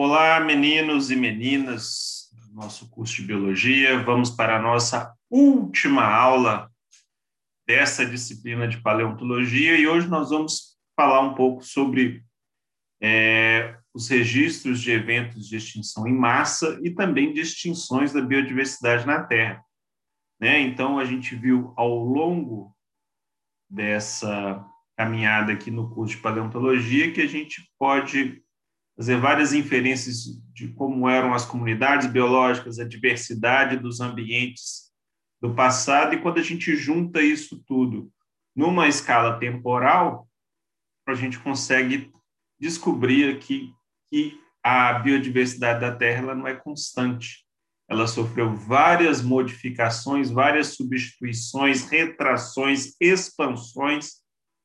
Olá, meninos e meninas do nosso curso de Biologia. Vamos para a nossa última aula dessa disciplina de Paleontologia e hoje nós vamos falar um pouco sobre é, os registros de eventos de extinção em massa e também de extinções da biodiversidade na Terra. Né? Então, a gente viu ao longo dessa caminhada aqui no curso de Paleontologia que a gente pode fazer várias inferências de como eram as comunidades biológicas, a diversidade dos ambientes do passado, e quando a gente junta isso tudo numa escala temporal, a gente consegue descobrir aqui que a biodiversidade da Terra não é constante. Ela sofreu várias modificações, várias substituições, retrações, expansões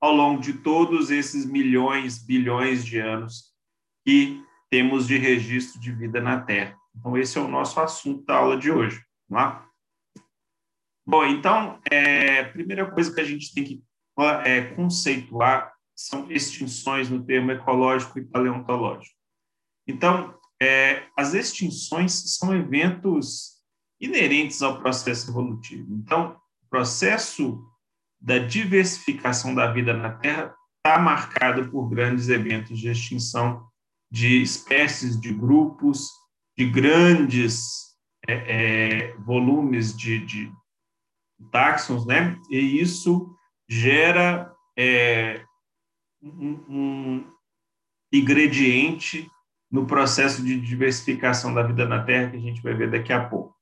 ao longo de todos esses milhões, bilhões de anos que temos de registro de vida na Terra. Então, esse é o nosso assunto da aula de hoje. Vamos lá? Bom, então, é, a primeira coisa que a gente tem que é, conceituar são extinções no termo ecológico e paleontológico. Então, é, as extinções são eventos inerentes ao processo evolutivo. Então, o processo da diversificação da vida na Terra está marcado por grandes eventos de extinção de espécies, de grupos, de grandes é, é, volumes de, de táxons, né? E isso gera é, um, um, ingrediente no processo de diversificação da vida na Terra que a gente vai ver daqui a pouco.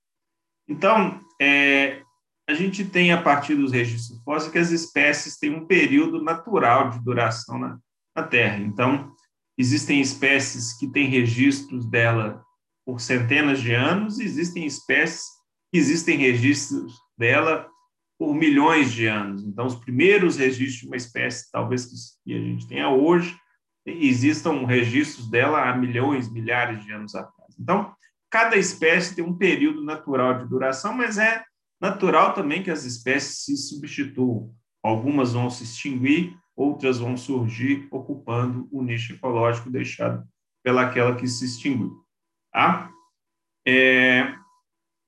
Então, é, a gente tem a partir dos registros fósseis que as espécies têm um período natural de duração na, na Terra. Então, Existem espécies que têm registros dela por centenas de anos, e existem espécies que existem registros dela por milhões de anos. Então, os primeiros registros de uma espécie, talvez que a gente tenha hoje, existam registros dela há milhões, milhares de anos atrás. Então, cada espécie tem um período natural de duração, mas é natural também que as espécies se substituam. Algumas vão se extinguir, outras vão surgir ocupando o nicho ecológico deixado pelaquela que se extinguiu. Tá? É,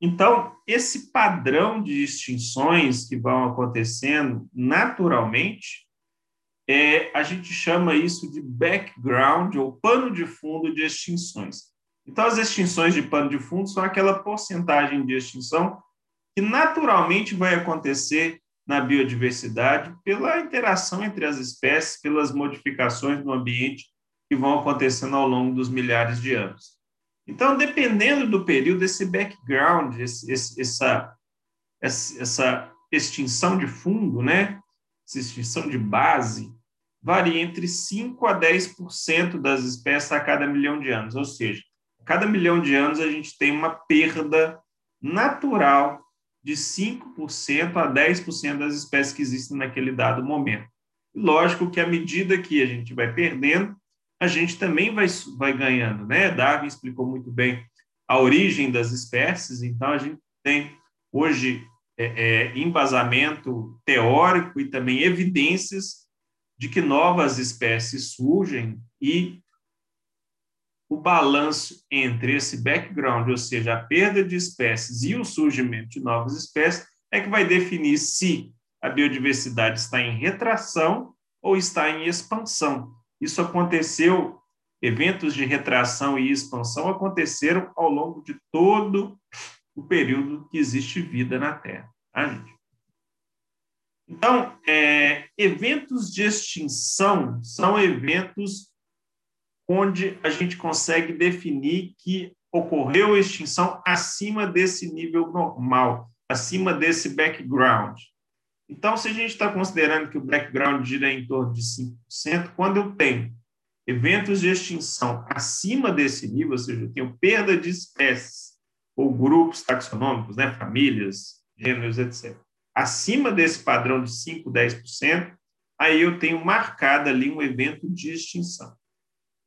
então, esse padrão de extinções que vão acontecendo naturalmente, é, a gente chama isso de background ou pano de fundo de extinções. Então, as extinções de pano de fundo são aquela porcentagem de extinção que naturalmente vai acontecer na biodiversidade pela interação entre as espécies, pelas modificações no ambiente que vão acontecendo ao longo dos milhares de anos. Então, dependendo do período, esse background, esse, esse, essa, essa extinção de fundo, né? essa extinção de base, varia entre 5% a 10% das espécies a cada milhão de anos. Ou seja, a cada milhão de anos a gente tem uma perda natural de 5% a 10% das espécies que existem naquele dado momento. Lógico que à medida que a gente vai perdendo, a gente também vai, vai ganhando, né? Darwin explicou muito bem a origem das espécies, então a gente tem hoje é, é, embasamento teórico e também evidências de que novas espécies surgem e o balanço entre esse background, ou seja, a perda de espécies e o surgimento de novas espécies, é que vai definir se a biodiversidade está em retração ou está em expansão. Isso aconteceu, eventos de retração e expansão aconteceram ao longo de todo o período que existe vida na Terra. Tá? Então, é, eventos de extinção são eventos onde a gente consegue definir que ocorreu extinção acima desse nível normal, acima desse background. Então, se a gente está considerando que o background gira em torno de 5%, quando eu tenho eventos de extinção acima desse nível, ou seja, eu tenho perda de espécies ou grupos taxonômicos, né, famílias, gêneros, etc., acima desse padrão de 5%, 10%, aí eu tenho marcado ali um evento de extinção.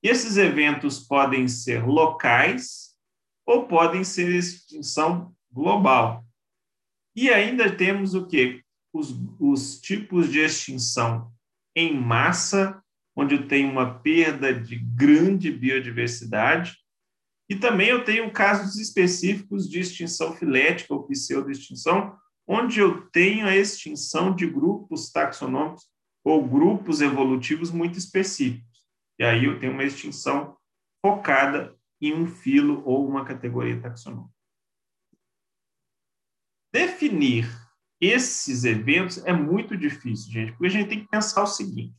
E esses eventos podem ser locais ou podem ser extinção global. E ainda temos o que? Os, os tipos de extinção em massa, onde tem uma perda de grande biodiversidade, E também eu tenho casos específicos de extinção filética ou pseudo-extinção, onde eu tenho a extinção de grupos taxonômicos ou grupos evolutivos muito específicos. E aí eu tenho uma extinção focada em um filo ou uma categoria taxonômica. Definir esses eventos é muito difícil, gente, porque a gente tem que pensar o seguinte.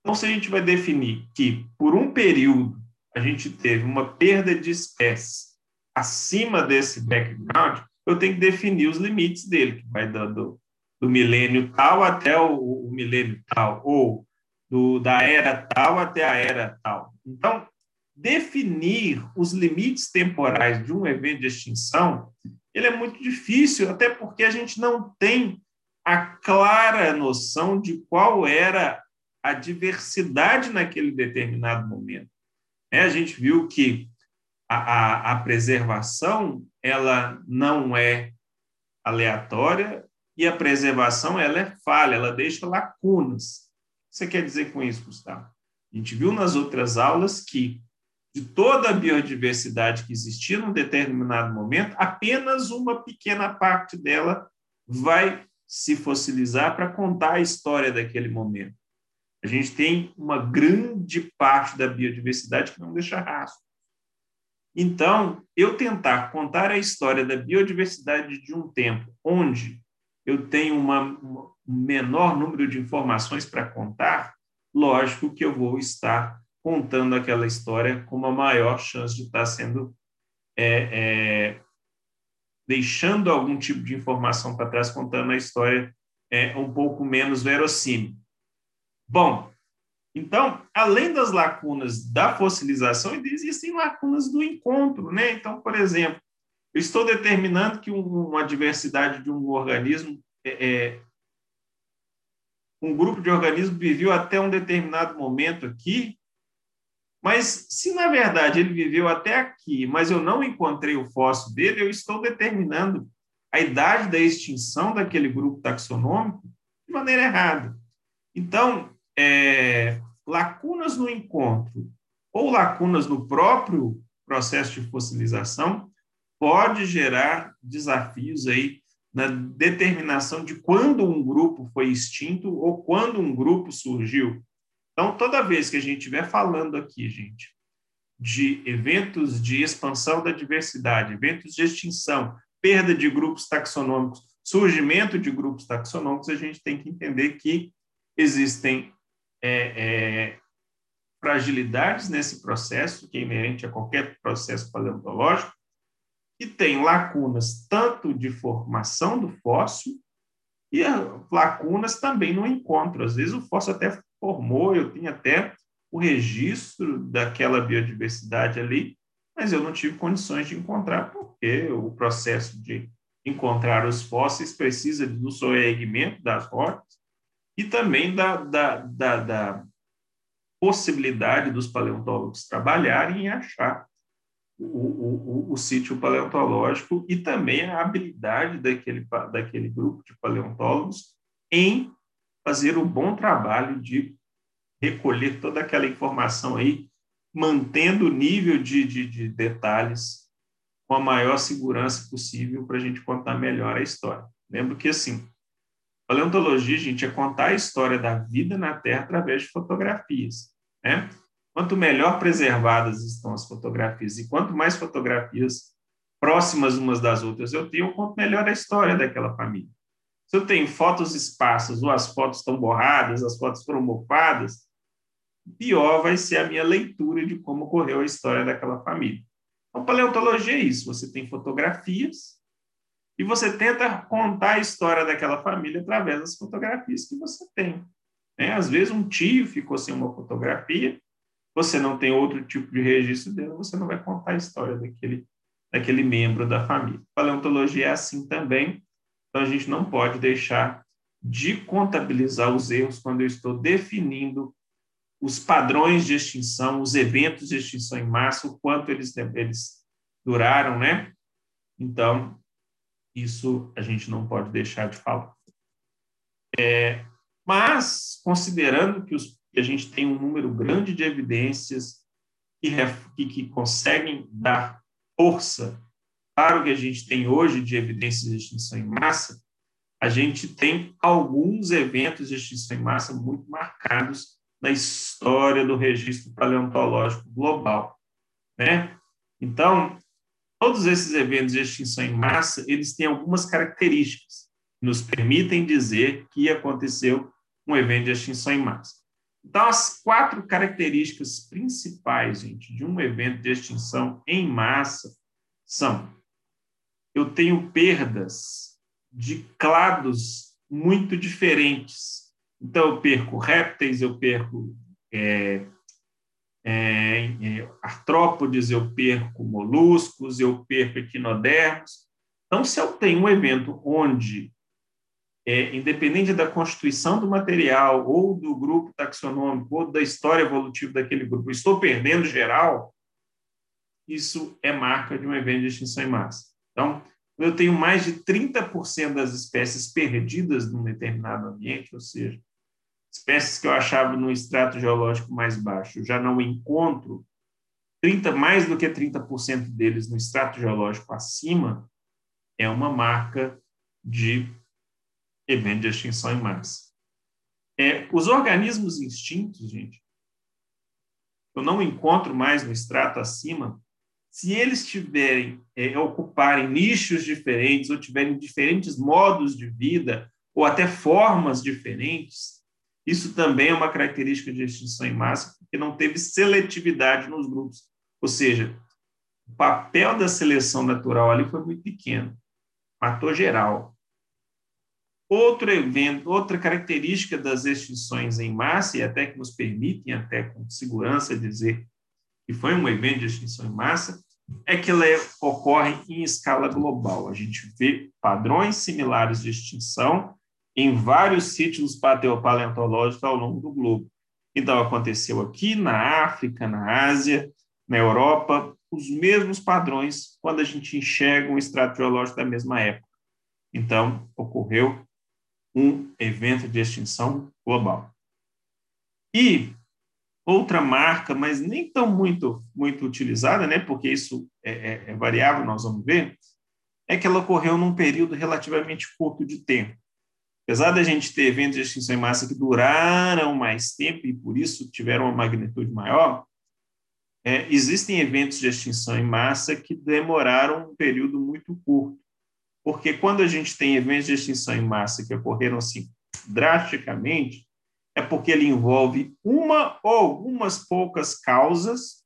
Então, se a gente vai definir que, por um período, a gente teve uma perda de espécies acima desse background, eu tenho que definir os limites dele, que vai do, do milênio tal até o, o milênio tal, ou do, da era tal até a era tal. Então, definir os limites temporais de um evento de extinção, ele é muito difícil, até porque a gente não tem a clara noção de qual era a diversidade naquele determinado momento. É, a gente viu que a, a, a preservação ela não é aleatória e a preservação ela é falha, ela deixa lacunas. Você quer dizer com isso, Gustavo? A gente viu nas outras aulas que de toda a biodiversidade que existia num determinado momento, apenas uma pequena parte dela vai se fossilizar para contar a história daquele momento. A gente tem uma grande parte da biodiversidade que não deixa rastro. Então, eu tentar contar a história da biodiversidade de um tempo onde eu tenho uma, um menor número de informações para contar, lógico que eu vou estar contando aquela história com uma maior chance de estar sendo é, é, deixando algum tipo de informação para trás, contando a história é, um pouco menos verossímil. Bom, então, além das lacunas da fossilização, existem lacunas do encontro, né? Então, por exemplo, eu estou determinando que uma diversidade de um organismo, é, é, um grupo de organismos viveu até um determinado momento aqui, mas se na verdade ele viveu até aqui, mas eu não encontrei o fóssil dele, eu estou determinando a idade da extinção daquele grupo taxonômico de maneira errada. Então, é, lacunas no encontro ou lacunas no próprio processo de fossilização pode gerar desafios aí na determinação de quando um grupo foi extinto ou quando um grupo surgiu. Então, toda vez que a gente estiver falando aqui, gente, de eventos de expansão da diversidade, eventos de extinção, perda de grupos taxonômicos, surgimento de grupos taxonômicos, a gente tem que entender que existem é, é, fragilidades nesse processo, que é inerente a qualquer processo paleontológico, e tem lacunas tanto de formação do fóssil e lacunas também no encontro. Às vezes o fóssil até formou, eu tinha até o registro daquela biodiversidade ali, mas eu não tive condições de encontrar, porque o processo de encontrar os fósseis precisa do soerguimento das rochas e também da, da, da, da possibilidade dos paleontólogos trabalharem e achar o, o, o, o, sítio paleontológico e também a habilidade daquele, daquele grupo de paleontólogos em fazer o bom trabalho de recolher toda aquela informação aí, mantendo o nível de, de, de detalhes com a maior segurança possível para a gente contar melhor a história. Lembro que, assim, Paleontologia, gente, é contar a história da vida na Terra através de fotografias. Né? Quanto melhor preservadas estão as fotografias e quanto mais fotografias próximas umas das outras eu tenho, quanto melhor a história daquela família. Se eu tenho fotos esparsas ou as fotos estão borradas, as fotos foram mofadas, pior vai ser a minha leitura de como ocorreu a história daquela família. Então, paleontologia é isso: você tem fotografias e você tenta contar a história daquela família através das fotografias que você tem. Né? Às vezes, um tio ficou sem uma fotografia, você não tem outro tipo de registro dele, você não vai contar a história daquele, daquele membro da família. Paleontologia é assim também, então a gente não pode deixar de contabilizar os erros quando eu estou definindo os padrões de extinção, os eventos de extinção em massa, o quanto eles, eles duraram, né? Então, isso a gente não pode deixar de falar. É, mas, considerando que, os, que a gente tem um número grande de evidências que, que conseguem dar força para o que a gente tem hoje de evidências de extinção em massa, a gente tem alguns eventos de extinção em massa muito marcados na história do registro paleontológico global, né? Então, todos esses eventos de extinção em massa, eles têm algumas características que nos permitem dizer que aconteceu um evento de extinção em massa. Então, as quatro características principais, gente, de um evento de extinção em massa são: eu tenho perdas de clados muito diferentes. Então, eu perco répteis, eu perco é, é, é, artrópodes, eu perco moluscos, eu perco equinodermos. Então, se eu tenho um evento onde é, independente da constituição do material, ou do grupo taxonômico, ou da história evolutiva daquele grupo, estou perdendo geral, isso é marca de um evento de extinção em massa. Então, eu tenho mais de 30% das espécies perdidas num determinado ambiente, ou seja, espécies que eu achava no extrato geológico mais baixo, já não encontro 30, mais do que 30% deles no extrato geológico acima, é uma marca de evento de extinção em massa. É, os organismos extintos, gente, eu não encontro mais no extrato acima, se eles tiverem, é, ocuparem nichos diferentes, ou tiverem diferentes modos de vida, ou até formas diferentes, isso também é uma característica de extinção em massa, porque não teve seletividade nos grupos. Ou seja, o papel da seleção natural ali foi muito pequeno, matou geral. Outro evento, outra característica das extinções em massa, e até que nos permitem, até com segurança, dizer que foi um evento de extinção em massa, é que ela ocorre em escala global. A gente vê padrões similares de extinção em vários sítios paleontológicos ao longo do globo. Então, aconteceu aqui na África, na Ásia, na Europa, os mesmos padrões quando a gente enxerga um extrato geológico da mesma época. Então, ocorreu um evento de extinção global. E outra marca, mas nem tão muito, muito utilizada, né, porque isso é, é, é variável, nós vamos ver, é que ela ocorreu num período relativamente curto de tempo. Apesar da gente ter eventos de extinção em massa que duraram mais tempo e por isso tiveram uma magnitude maior, é, existem eventos de extinção em massa que demoraram um período muito curto. Porque quando a gente tem eventos de extinção em massa que ocorreram assim drasticamente, é porque ele envolve uma ou algumas poucas causas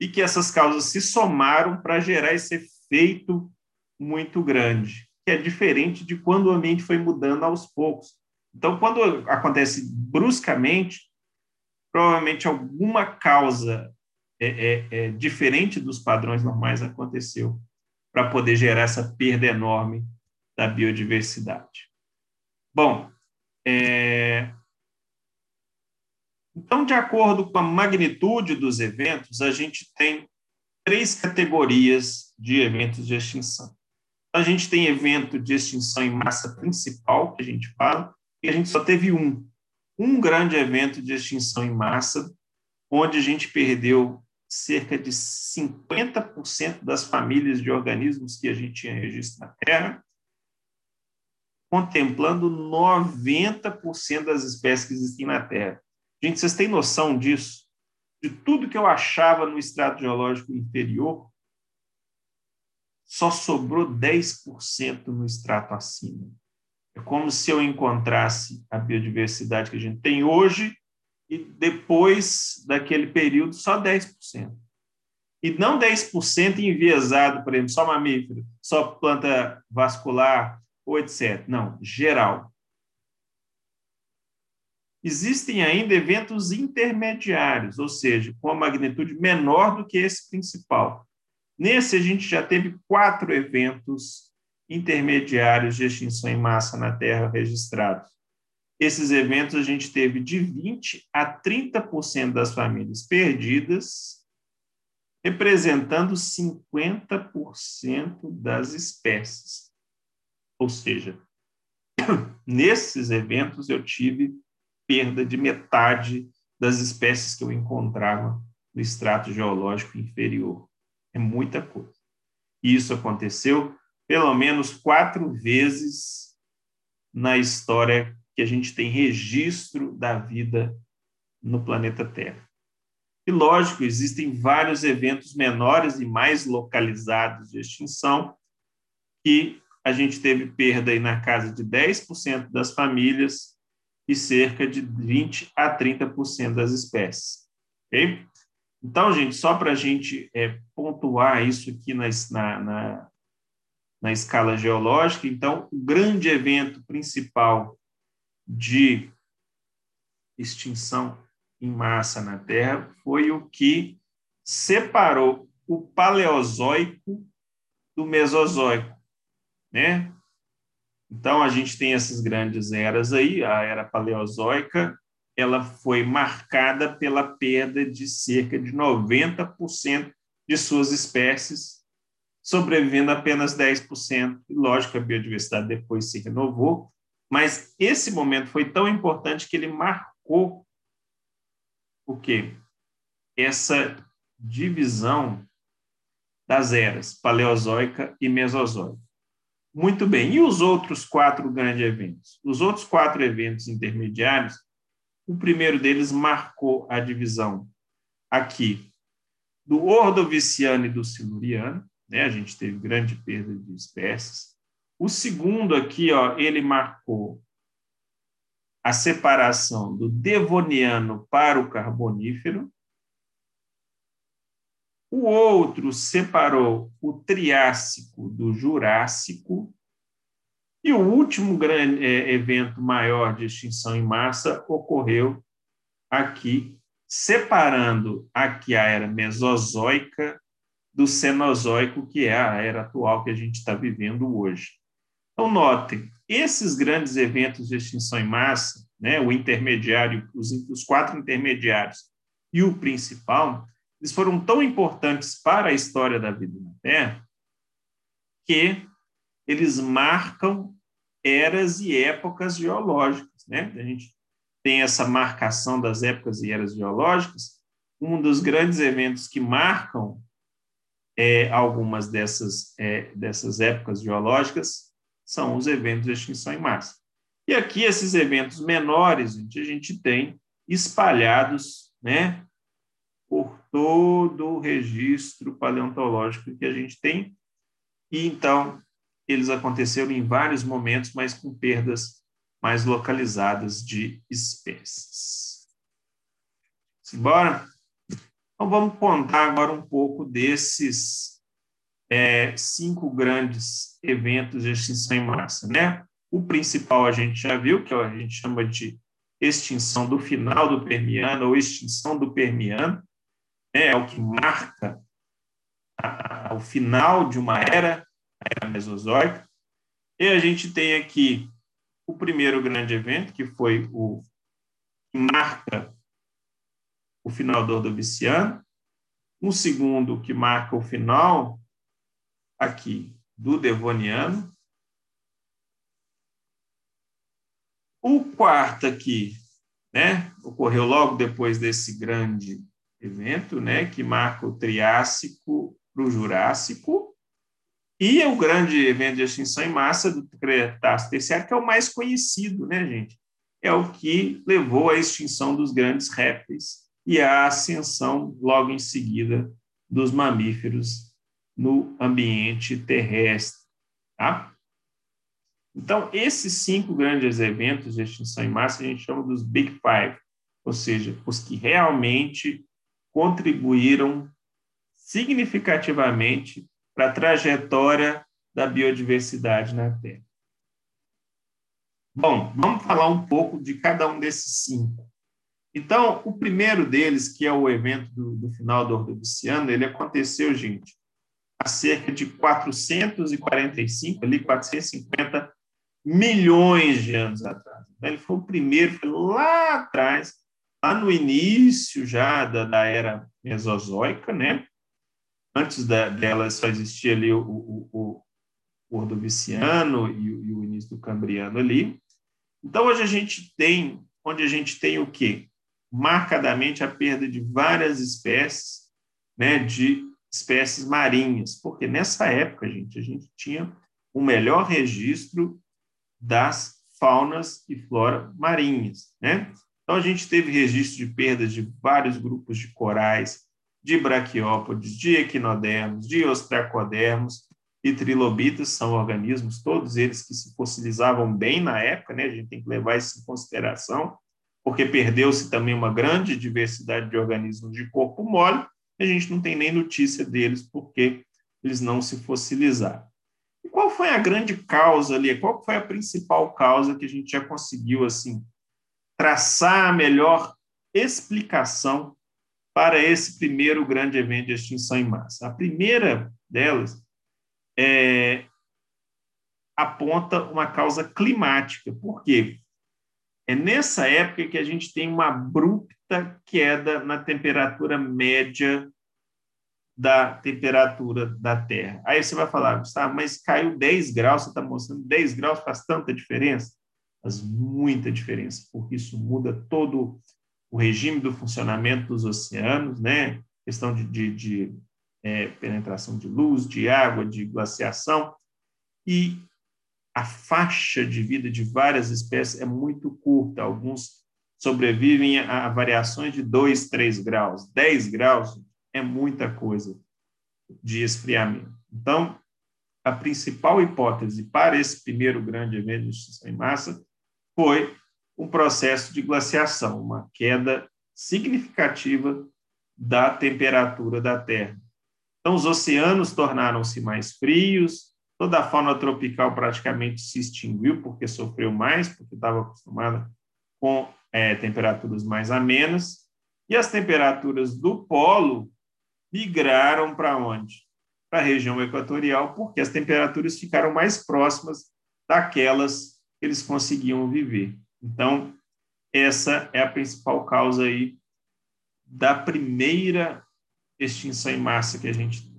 e que essas causas se somaram para gerar esse efeito muito grande, que é diferente de quando o ambiente foi mudando aos poucos. Então, quando acontece bruscamente, provavelmente alguma causa é, é, é diferente dos padrões normais aconteceu para poder gerar essa perda enorme da biodiversidade. Bom, é... então, de acordo com a magnitude dos eventos, a gente tem três categorias de eventos de extinção. A gente tem evento de extinção em massa principal, que a gente fala, e a gente só teve um. Um grande evento de extinção em massa, onde a gente perdeu cerca de 50% das famílias de organismos que a gente tinha registro na Terra, contemplando 90% das espécies que existem na Terra. Gente, vocês têm noção disso? De tudo que eu achava no estrato geológico inferior, só sobrou 10% no extrato acima. É como se eu encontrasse a biodiversidade que a gente tem hoje e depois daquele período só 10%. E não 10% enviesado, por exemplo, só mamífero, só planta vascular ou etc. Não, geral. Existem ainda eventos intermediários, ou seja, com a magnitude menor do que esse principal. Nesse, a gente já teve quatro eventos intermediários de extinção em massa na Terra registrados. Esses eventos a gente teve de 20 a 30% das famílias perdidas, representando 50% das espécies. Ou seja, nesses eventos eu tive perda de metade das espécies que eu encontrava no extrato geológico inferior. É muita coisa. E isso aconteceu pelo menos quatro vezes na história que a gente tem registro da vida no planeta Terra. E, lógico, existem vários eventos menores e mais localizados de extinção que a gente teve perda aí na casa de 10% das famílias e cerca de 20 a 30% das espécies. Okay? Então, gente, só para a gente é, pontuar isso aqui na, na, na escala geológica, então, o grande evento principal de extinção em massa na Terra foi o que separou o Paleozoico do Mesozoico, né? Então a gente tem essas grandes eras aí, a era Paleozoica, ela foi marcada pela perda de cerca de 90% de suas espécies, sobrevivendo apenas 10%. E lógico, a biodiversidade depois se renovou, mas esse momento foi tão importante que ele marcou o quê? Essa divisão das eras paleozoica e mesozoica. Muito bem. E os outros quatro grandes eventos? Os outros quatro eventos intermediários, o primeiro deles marcou a divisão aqui do Ordoviciano e do Siluriano, né? A gente teve grande perda de espécies. O segundo aqui, ó, ele marcou a separação do Devoniano para o Carbonífero. O outro separou o Triássico do Jurássico. E o último grande é, evento maior de extinção em massa ocorreu aqui, separando aqui a era Mesozoica do Cenozoico, que é a era atual que a gente está vivendo hoje. Então, notem, esses grandes eventos de extinção em massa, né, o intermediário, os, os quatro intermediários e o principal, eles foram tão importantes para a história da vida na Terra que eles marcam eras e épocas geológicas. Né? A gente tem essa marcação das épocas e eras geológicas. Um dos grandes eventos que marcam é, algumas dessas, é, dessas épocas geológicas são os eventos de extinção em massa. E aqui, esses eventos menores, a gente tem espalhados né, por todo o registro paleontológico que a gente tem. E então, eles aconteceram em vários momentos, mas com perdas mais localizadas de espécies. Simbora? Então, vamos contar agora um pouco desses é, cinco grandes eventos de extinção em massa, né? O principal a gente já viu, que a gente chama de extinção do final do Permiano ou extinção do Permiano, né? é o que marca a, a, o final de uma era, a era Mesozoica. E a gente tem aqui o primeiro grande evento, que foi o que marca o final do Ordoviciano, um segundo que marca o final aqui do Devoniano. O quarto aqui, né, ocorreu logo depois desse grande evento, né, que marca o Triássico para o Jurássico, e o grande evento de extinção em massa do Cretáceo Terciário, que é o mais conhecido, né, gente? É o que levou à extinção dos grandes répteis e à ascensão, logo em seguida, dos mamíferos no ambiente terrestre. Tá? Então, esses cinco grandes eventos de extinção em massa a gente chama dos Big Five, ou seja, os que realmente contribuíram significativamente para a trajetória da biodiversidade na Terra. Bom, vamos falar um pouco de cada um desses cinco. Então, o primeiro deles, que é o evento do, do final do Ordoviciano, ele aconteceu, gente, há cerca de 445, ali 450 milhões de anos atrás. Ele foi o primeiro, foi lá atrás, lá no início já da, da era mesozoica, né? Antes da, dela só existia ali o, o, o, o Ordoviciano e, e o início do Cambriano ali. Então, hoje a gente tem, onde a gente tem o quê? marcadamente a perda de várias espécies, né, de espécies marinhas, porque nessa época, gente, a gente tinha o melhor registro das faunas e flora marinhas, né? Então a gente teve registro de perdas de vários grupos de corais, de braquiópodes, de equinodermos, de ostracodermos e trilobitas, são organismos, todos eles que se fossilizavam bem na época, né? A gente tem que levar isso em consideração, porque perdeu-se também uma grande diversidade de organismos de corpo mole, a gente não tem nem notícia deles porque eles não se fossilizaram. E qual foi a grande causa ali? Qual foi a principal causa que a gente já conseguiu assim traçar a melhor explicação para esse primeiro grande evento de extinção em massa? A primeira delas é, aponta uma causa climática. Por quê? É nessa época que a gente tem uma abrupta queda na temperatura média da temperatura da Terra. Aí você vai falar, Gustavo, mas caiu 10 graus, você está mostrando 10 graus faz tanta diferença? Faz muita diferença, porque isso muda todo o regime do funcionamento dos oceanos, né? questão de, de, de é, penetração de luz, de água, de glaciação, e a faixa de vida de várias espécies é muito curta. Alguns sobrevivem a variações de 2, 3 graus. 10 graus é muita coisa de esfriamento. Então, a principal hipótese para esse primeiro grande evento de extinção em massa foi um processo de glaciação, uma queda significativa da temperatura da Terra. Então, os oceanos tornaram-se mais frios, toda a fauna tropical praticamente se extinguiu porque sofreu mais, porque estava acostumada com é, temperaturas mais amenas, e as temperaturas do polo migraram para onde? Para a região equatorial, porque as temperaturas ficaram mais próximas daquelas que eles conseguiam viver. Então, essa é a principal causa aí da primeira extinção em massa que a gente.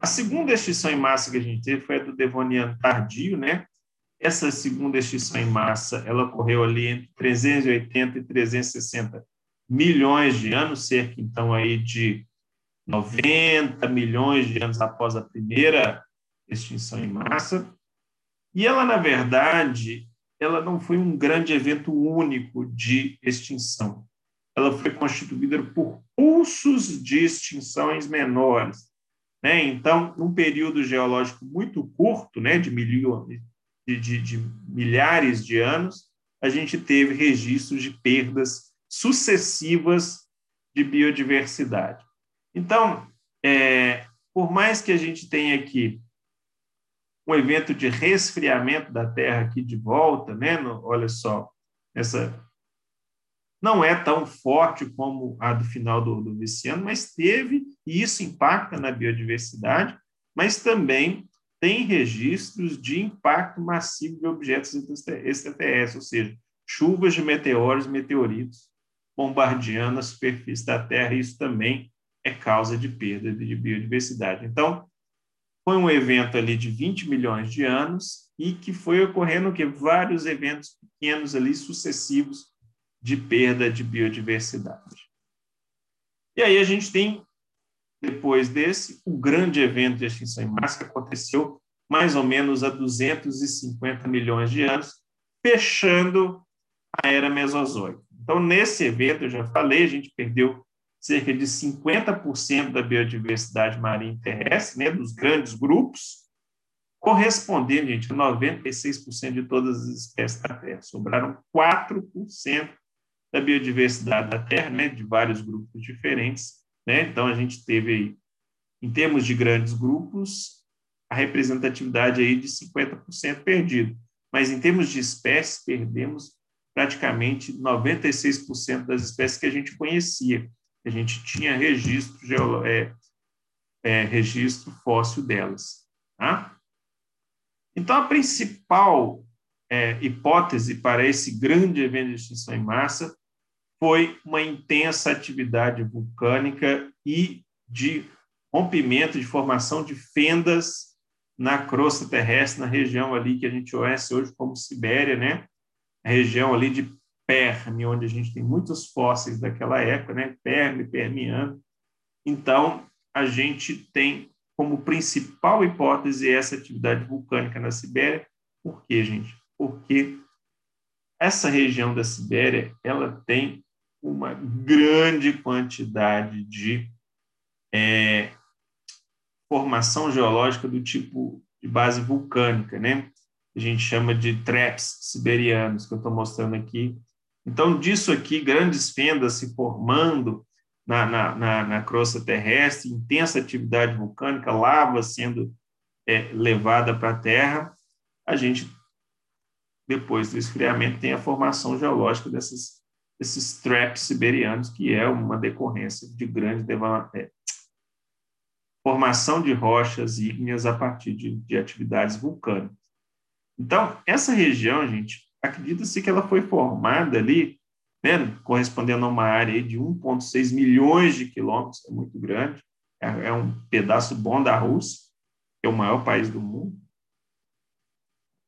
A segunda extinção em massa que a gente teve foi a do Devoniano tardio, né? Essa segunda extinção em massa, ela ocorreu ali entre 380 e 360 milhões de anos, cerca então aí de 90 milhões de anos após a primeira extinção em massa. E ela, na verdade, ela não foi um grande evento único de extinção. Ela foi constituída por pulsos de extinções menores. Né? Então, num período geológico muito curto, né, de, milhões, de, de, de milhares de anos, a gente teve registros de perdas sucessivas de biodiversidade. Então, é, por mais que a gente tenha aqui um evento de resfriamento da Terra aqui de volta, né? No, olha só, essa não é tão forte como a do final do, do mas teve, e isso impacta na biodiversidade, mas também tem registros de impacto massivo de objetos extraterrestres, ou seja, chuvas de meteoros meteoritos bombardeando a superfície da Terra, e isso também é causa de perda de biodiversidade. Então, foi um evento ali de 20 milhões de anos e que foi ocorrendo que vários eventos pequenos ali sucessivos de perda de biodiversidade. E aí a gente tem depois desse o grande evento de extinção em massa que aconteceu mais ou menos há 250 milhões de anos, fechando a era mesozoica. Então, nesse evento, eu já falei, a gente perdeu cerca de 50% da biodiversidade marinha terrestre, né, dos grandes grupos, correspondendo, gente, a 96% de todas as espécies da Terra. Sobraram 4% da biodiversidade da Terra, né, de vários grupos diferentes. Né? Então, a gente teve aí, em termos de grandes grupos, a representatividade aí de 50% perdido. Mas, em termos de espécies, perdemos praticamente 96% das espécies que a gente conhecia. A gente tinha registro, é, é, registro fóssil delas. Tá? Então, a principal é, hipótese para esse grande evento de extinção em massa foi uma intensa atividade vulcânica e de rompimento, de formação de fendas na crosta terrestre, na região ali que a gente conhece hoje como Sibéria, né? região ali de Perme, onde a gente tem muitos fósseis daquela época, né? Perme, Permiano. Então, a gente tem como principal hipótese essa atividade vulcânica na Sibéria. Por quê, gente? Porque essa região da Sibéria ela tem uma grande quantidade de é, formação geológica do tipo de base vulcânica, né? A gente chama de traps siberianos, que eu estou mostrando aqui. Então, disso aqui, grandes fendas se formando na, na, na, na crosta terrestre, intensa atividade vulcânica, lava sendo é, levada para a Terra, a gente, depois do esfriamento, tem a formação geológica desses, desses traps siberianos, que é uma decorrência de grande é, formação de rochas ígneas a partir de, de atividades vulcânicas. Então, essa região, gente, acredita-se que ela foi formada ali, né, correspondendo a uma área de 1,6 milhões de quilômetros, é muito grande, é, é um pedaço bom da Rússia, que é o maior país do mundo.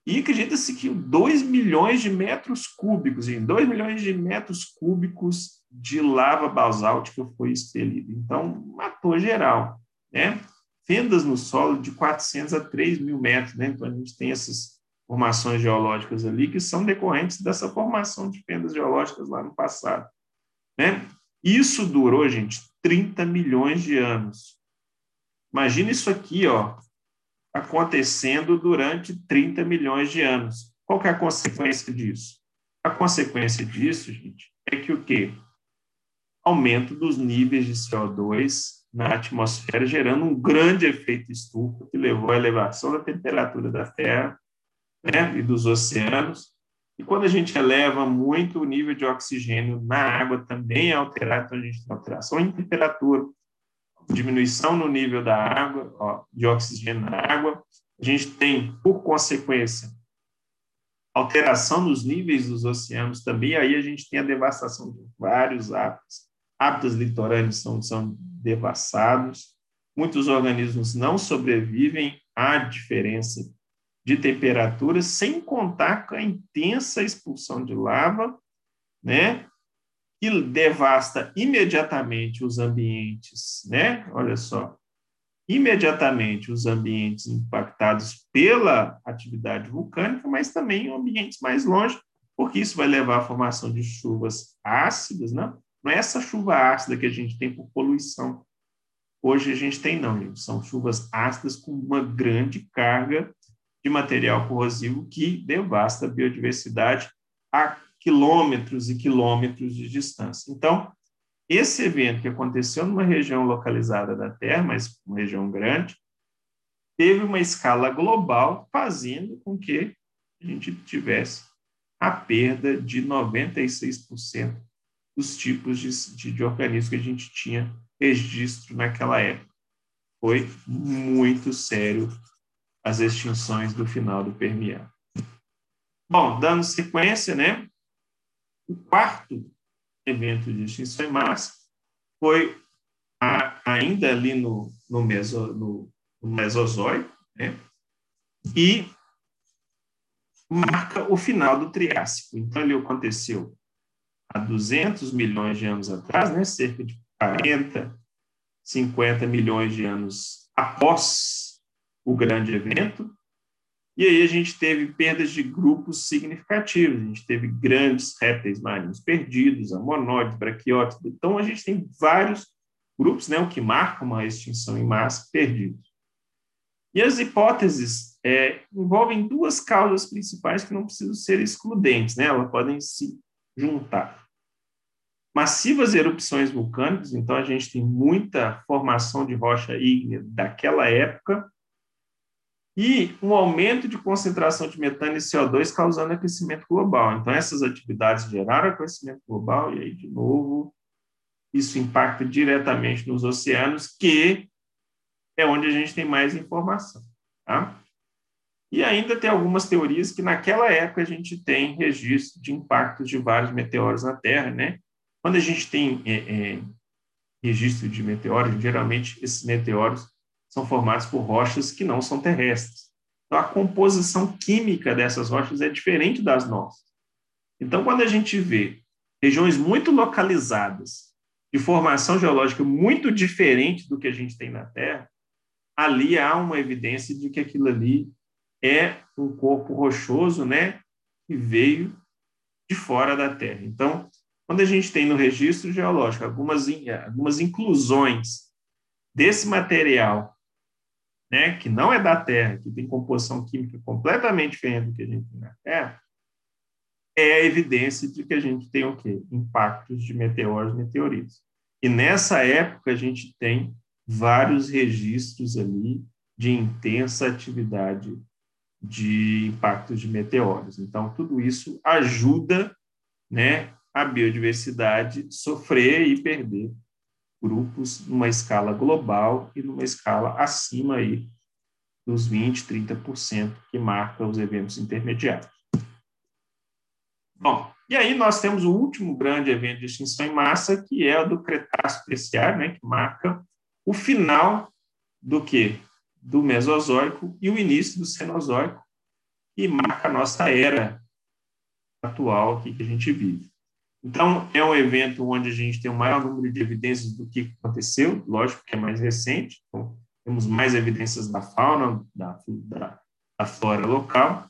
E acredita-se que 2 milhões de metros cúbicos, 2 milhões de metros cúbicos de lava basáltica foi expelido. Então, matou geral né? Fendas no solo de 400 a 3 mil metros, né? Então, a gente tem essas formações geológicas ali que são decorrentes dessa formação de fendas geológicas lá no passado, né? Isso durou, gente, 30 milhões de anos. Imagina isso aqui, ó, acontecendo durante 30 milhões de anos. Qual é a consequência disso? A consequência disso, gente, é que o quê? Aumento dos níveis de CO2 na atmosfera, gerando um grande efeito estufa que levou à elevação da temperatura da Terra né, e dos oceanos. E quando a gente eleva muito o nível de oxigênio na água, também é alterado, então a gente tem alteração em temperatura, diminuição no nível da água, ó, de oxigênio na água. A gente tem, por consequência, alteração nos níveis dos oceanos também, aí a gente tem a devastação de vários hábitos. Hábitats litorâneos são, são devassados, muitos organismos não sobrevivem à diferença de temperatura, sem contar com a intensa expulsão de lava, né? Que devasta imediatamente os ambientes, né? Olha só, imediatamente os ambientes impactados pela atividade vulcânica, mas também ambientes mais longe, porque isso vai levar à formação de chuvas ácidas, né? Não é essa chuva ácida que a gente tem por poluição. Hoje a gente tem, não, gente. São chuvas ácidas com uma grande carga de material corrosivo que devasta a biodiversidade a quilômetros e quilômetros de distância. Então, esse evento que aconteceu numa região localizada da Terra, mas uma região grande, teve uma escala global, fazendo com que a gente tivesse a perda de 96% dos tipos de, de, de organismos que a gente tinha registro naquela época. Foi muito sério as extinções do final do Permiano. Bom, dando sequência, né? O quarto evento de extinção em massa foi a, ainda ali no, no, meso, no, no Mesozoico, né? E marca o final do Triássico. Então, ele aconteceu há 200 milhões de anos atrás, né, cerca de 40, 50 milhões de anos após o grande evento, e aí a gente teve perdas de grupos significativos, a gente teve grandes répteis marinhos perdidos, amonóides, braquióticos, então a gente tem vários grupos, né, o que marca uma extinção em massa, perdidos. E as hipóteses é, envolvem duas causas principais que não precisam ser excludentes, né, elas podem se juntar. Massivas erupções vulcânicas, então a gente tem muita formação de rocha ígnea daquela época, e um aumento de concentração de metano e CO2 causando aquecimento global. Então, essas atividades geraram aquecimento global, e aí, de novo, isso impacta diretamente nos oceanos, que é onde a gente tem mais informação. Tá? E ainda tem algumas teorias que naquela época a gente tem registro de impactos de vários meteoros na Terra, né? Quando a gente tem é, é, registro de meteoros, geralmente esses meteoros são formados por rochas que não são terrestres. Então, a composição química dessas rochas é diferente das nossas. Então, quando a gente vê regiões muito localizadas, de formação geológica muito diferente do que a gente tem na Terra, ali há uma evidência de que aquilo ali é um corpo rochoso, né, que veio de fora da Terra. Então, quando a gente tem no registro geológico algumas, algumas inclusões desse material, né, que não é da Terra, que tem composição química completamente diferente do que a gente tem na Terra, é a evidência de que a gente tem o quê? Impactos de meteoros e meteoritos. E nessa época a gente tem vários registros ali de intensa atividade de impactos de meteoros. Então, tudo isso ajuda né, a biodiversidade sofrer e perder grupos numa escala global e numa escala acima aí dos 20, 30% que marca os eventos intermediários. Bom, e aí nós temos o último grande evento de extinção em massa, que é o do Cretáceo Terciário, né, que marca o final do que? Do Mesozoico e o início do Cenozoico, e marca a nossa era atual aqui que a gente vive. Então, é um evento onde a gente tem o um maior número de evidências do que aconteceu, lógico que é mais recente, então, temos mais evidências da fauna, da, da, da flora local,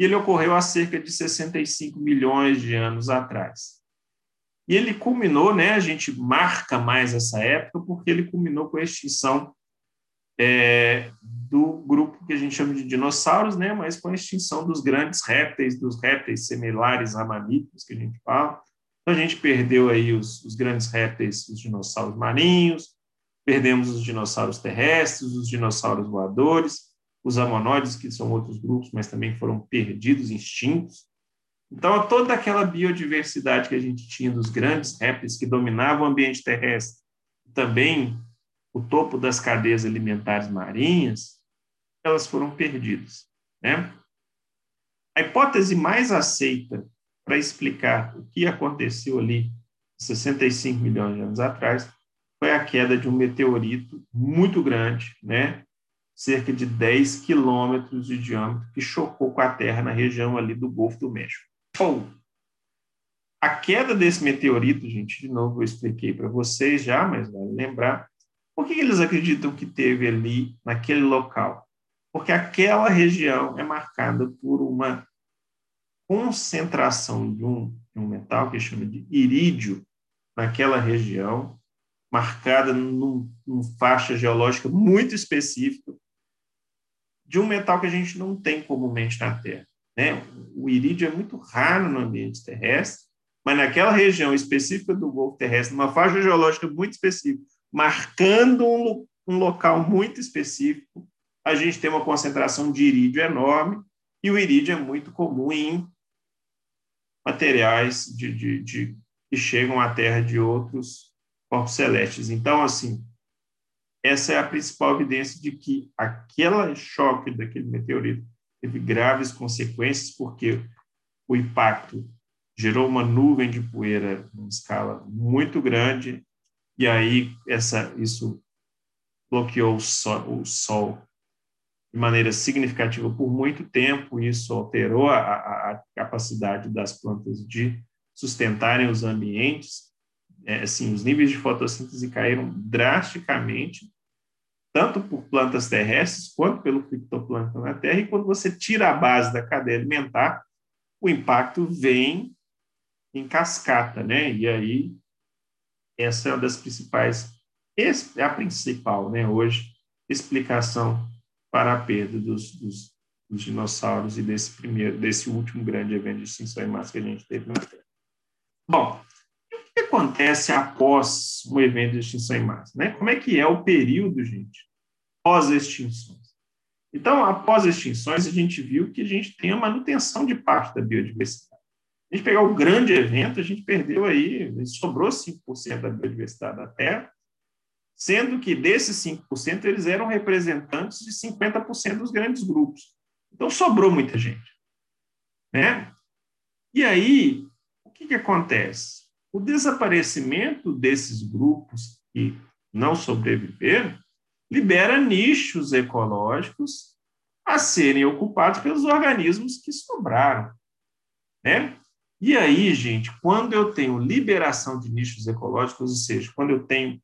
e ele ocorreu há cerca de 65 milhões de anos atrás. E ele culminou, né, a gente marca mais essa época, porque ele culminou com a extinção é, do grupo que a gente chama de dinossauros, né, mas com a extinção dos grandes répteis, dos répteis similares a mamíferos que a gente fala. Então, a gente perdeu aí os, os grandes répteis, os dinossauros marinhos, perdemos os dinossauros terrestres, os dinossauros voadores, os amanoides, que são outros grupos, mas também foram perdidos, extintos. Então, toda aquela biodiversidade que a gente tinha dos grandes répteis que dominavam o ambiente terrestre, também o topo das cadeias alimentares marinhas, elas foram perdidas. Né? A hipótese mais aceita para explicar o que aconteceu ali 65 milhões de anos atrás foi a queda de um meteorito muito grande, né? cerca de 10 quilômetros de diâmetro, que chocou com a Terra na região ali do Golfo do México. A queda desse meteorito, gente, de novo eu expliquei para vocês já, mas vale lembrar, por que eles acreditam que teve ali, naquele local? Porque aquela região é marcada por uma concentração de um, de um metal que chama de irídio naquela região, marcada numa num faixa geológica muito específica, de um metal que a gente não tem comumente na Terra. Né? O irídio é muito raro no ambiente terrestre, mas naquela região específica do Golfo Terrestre, numa faixa geológica muito específica, marcando um, um local muito específico, a gente tem uma concentração de irídio enorme, e o irídio é muito comum em materiais de, de, de, que chegam à Terra de outros corpos celestes. Então, assim, essa é a principal evidência de que aquele choque daquele meteorito teve graves consequências, porque o impacto gerou uma nuvem de poeira em escala muito grande, e aí essa, isso bloqueou o sol, o sol de maneira significativa por muito tempo, isso alterou a, a, capacidade das plantas de sustentarem os ambientes, é, assim, os níveis de fotossíntese caíram drasticamente, tanto por plantas terrestres quanto pelo fitoplâncton na Terra, e quando você tira a base da cadeia alimentar, o impacto vem em cascata, né? E aí, essa é uma das principais, é a principal, né, hoje, explicação para a perda dos, dos, dos dinossauros e desse primeiro, desse último grande evento de extinção em massa que a gente teve na Terra. Bom, que acontece após um evento de extinção em massa? Né? Como é que é o período, gente, pós-extinções? Então, após extinções, a gente viu que a gente tem a manutenção de parte da biodiversidade. A gente pegar o grande evento, a gente perdeu aí, sobrou 5% da biodiversidade da Terra, sendo que desses 5%, eles eram representantes de 50% dos grandes grupos. Então, sobrou muita gente. Né? E aí, o que, que acontece? O desaparecimento desses grupos que não sobreviveram libera nichos ecológicos a serem ocupados pelos organismos que sobraram. Né? E aí, gente, quando eu tenho liberação de nichos ecológicos, ou seja, quando eu tenho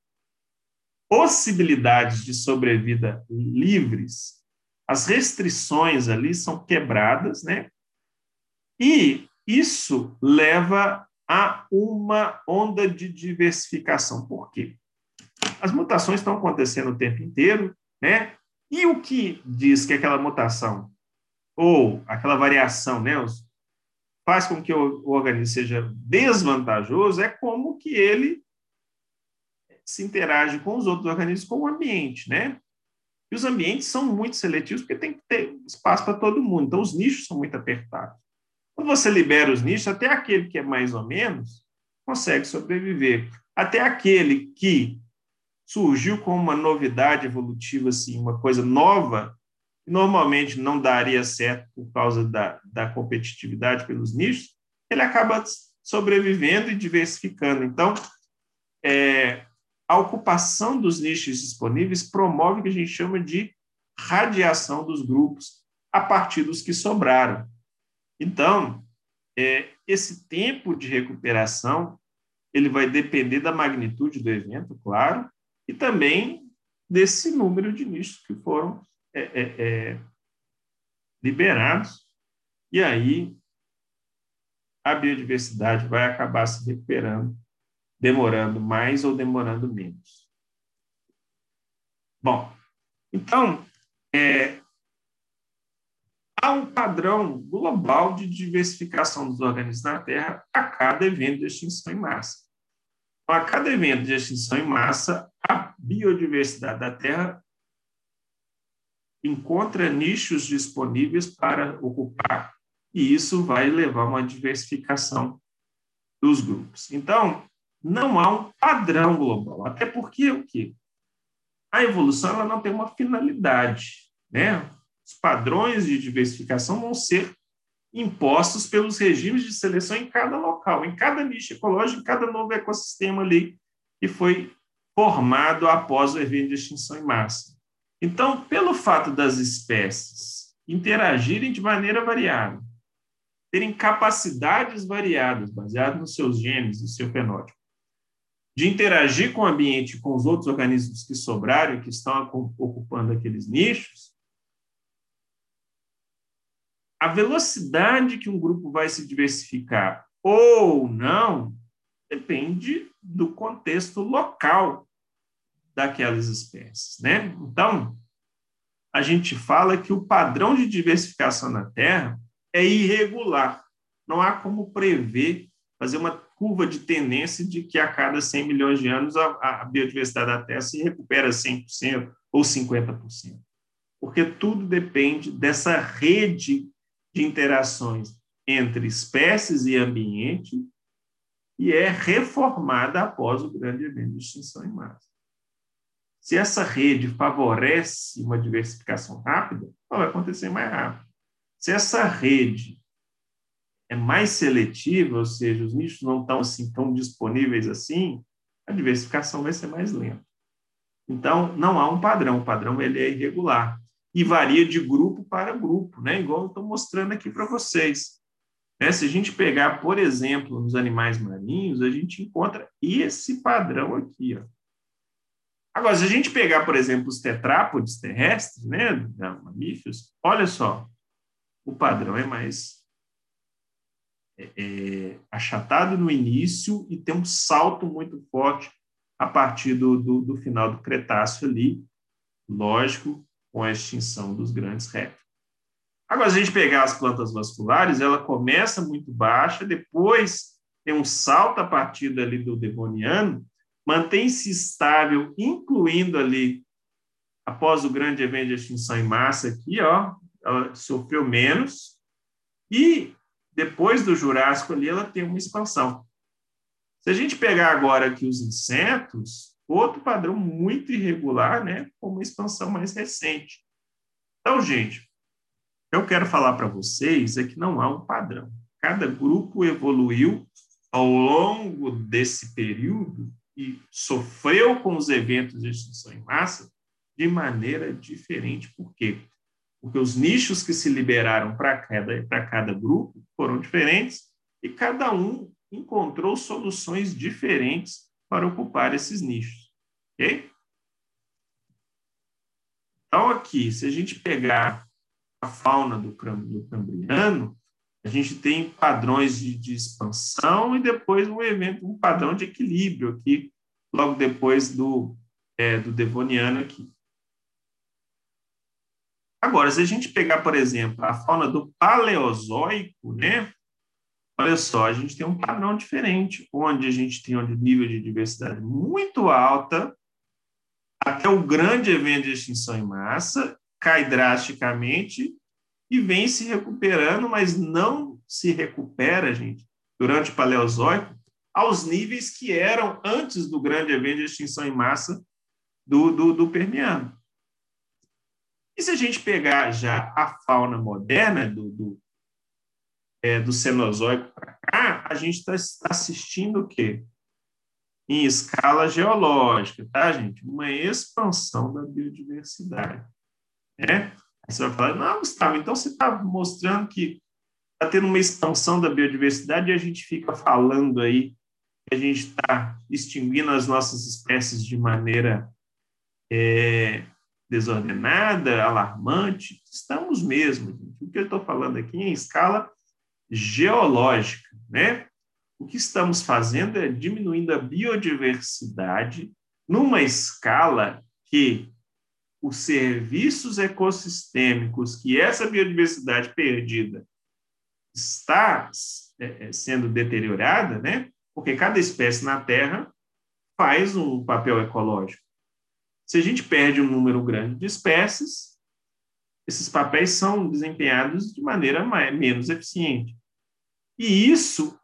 possibilidades de sobrevida livres, as restrições ali são quebradas, né? E isso leva a uma onda de diversificação. Por quê? As mutações estão acontecendo o tempo inteiro, né? E o que diz que aquela mutação ou aquela variação, né, faz com que o, organismo seja desvantajoso é como que ele se interage com os outros organismos, com o ambiente, né? E os ambientes são muito seletivos porque tem que ter espaço para todo mundo. Então, os nichos são muito apertados. Quando você libera os nichos, até aquele que é mais ou menos consegue sobreviver. Até aquele que surgiu como uma novidade evolutiva, assim, uma coisa nova, normalmente não daria certo por causa da, da competitividade pelos nichos, ele acaba sobrevivendo e diversificando. Então, é, a ocupação dos nichos disponíveis promove o que a gente chama de radiação dos grupos a partir dos que sobraram. Então, é, esse tempo de recuperação ele vai depender da magnitude do evento, claro, e também desse número de nichos que foram é, é, é, liberados, e aí a biodiversidade vai acabar se recuperando, demorando mais ou demorando menos. Bom, então, é, há um padrão global de diversificação dos organismos na Terra a cada evento de extinção em massa. Então, a cada evento de extinção em massa, a biodiversidade da Terra encontra nichos disponíveis para ocupar, e isso vai levar a uma diversificação dos grupos. Então, não há um padrão global, até porque o quê? A evolução ela não tem uma finalidade, né? Os padrões de diversificação vão ser impostos pelos regimes de seleção em cada local, em cada nicho ecológico, em cada novo ecossistema ali que foi formado após o evento de extinção em massa. Então, pelo fato das espécies interagirem de maneira variada, terem capacidades variadas, baseadas nos seus genes, no seu fenótipo, de interagir com o ambiente com os outros organismos que sobraram que estão ocupando aqueles nichos, a velocidade que um grupo vai se diversificar ou não depende do contexto local daquelas espécies, né? Então, a gente fala que o padrão de diversificação na Terra é irregular. Não há como prever, fazer uma curva de tendência de que a cada 100 milhões de anos a, a biodiversidade da Terra se recupera 100% ou 50%. Porque tudo depende dessa rede de interações entre espécies e ambiente e é reformada após o grande evento de extinção em massa. Se essa rede favorece uma diversificação rápida, ela vai acontecer mais rápido. Se essa rede é mais seletiva, ou seja, os nichos não estão assim tão disponíveis assim, a diversificação vai ser mais lenta. Então, não há um padrão, o padrão ele é irregular e varia de grupo para grupo, né? igual eu estou mostrando aqui para vocês. É, se a gente pegar, por exemplo, nos animais marinhos, a gente encontra esse padrão aqui. Ó. Agora, se a gente pegar, por exemplo, os tetrápodes terrestres, né, mamíferos, olha só, o padrão é mais é, é, achatado no início e tem um salto muito forte a partir do, do, do final do Cretáceo ali, lógico, com a extinção dos grandes répteis. Agora, se a gente pegar as plantas vasculares, ela começa muito baixa, depois tem um salto a partir dali do Devoniano, mantém-se estável, incluindo ali, após o grande evento de extinção em massa aqui, ó, ela sofreu menos, e depois do Jurássico ali, ela tem uma expansão. Se a gente pegar agora aqui os insetos, outro padrão muito irregular, né, com uma expansão mais recente. Então, gente, eu quero falar para vocês é que não há um padrão. Cada grupo evoluiu ao longo desse período e sofreu com os eventos de extinção em massa de maneira diferente. Por quê? Porque os nichos que se liberaram para cada, cada grupo foram diferentes e cada um encontrou soluções diferentes para ocupar esses nichos. Ok? Então, aqui, se a gente pegar a fauna do, do Cambriano, a gente tem padrões de, de, expansão e depois um evento, um padrão de equilíbrio aqui, logo depois do, é, do Devoniano aqui. Agora, se a gente pegar, por exemplo, a fauna do Paleozoico, né? Olha só, a gente tem um padrão diferente, onde a gente tem um nível de diversidade muito alta, até o grande evento de extinção em massa, cai drasticamente e vem se recuperando, mas não se recupera, gente, durante o Paleozoico, aos níveis que eram antes do grande evento de extinção em massa do, do, do Permiano. E se a gente pegar já a fauna moderna do, do, é, do Cenozoico para cá, a gente está tá assistindo o quê? Em escala geológica, tá, gente? Uma expansão da biodiversidade. Né? Você vai falar, não, Gustavo, então você está mostrando que está tendo uma expansão da biodiversidade e a gente fica falando aí que a gente está extinguindo as nossas espécies de maneira é, desordenada, alarmante. Estamos mesmo. Gente. O que eu estou falando aqui é em escala geológica, né? O que estamos fazendo é diminuindo a biodiversidade numa escala que os serviços ecossistêmicos que essa biodiversidade perdida está é, é, sendo deteriorada, né? Porque cada espécie na Terra faz um papel ecológico. Se a gente perde um número grande de espécies, esses papéis são desempenhados de maneira mais, menos eficiente. E isso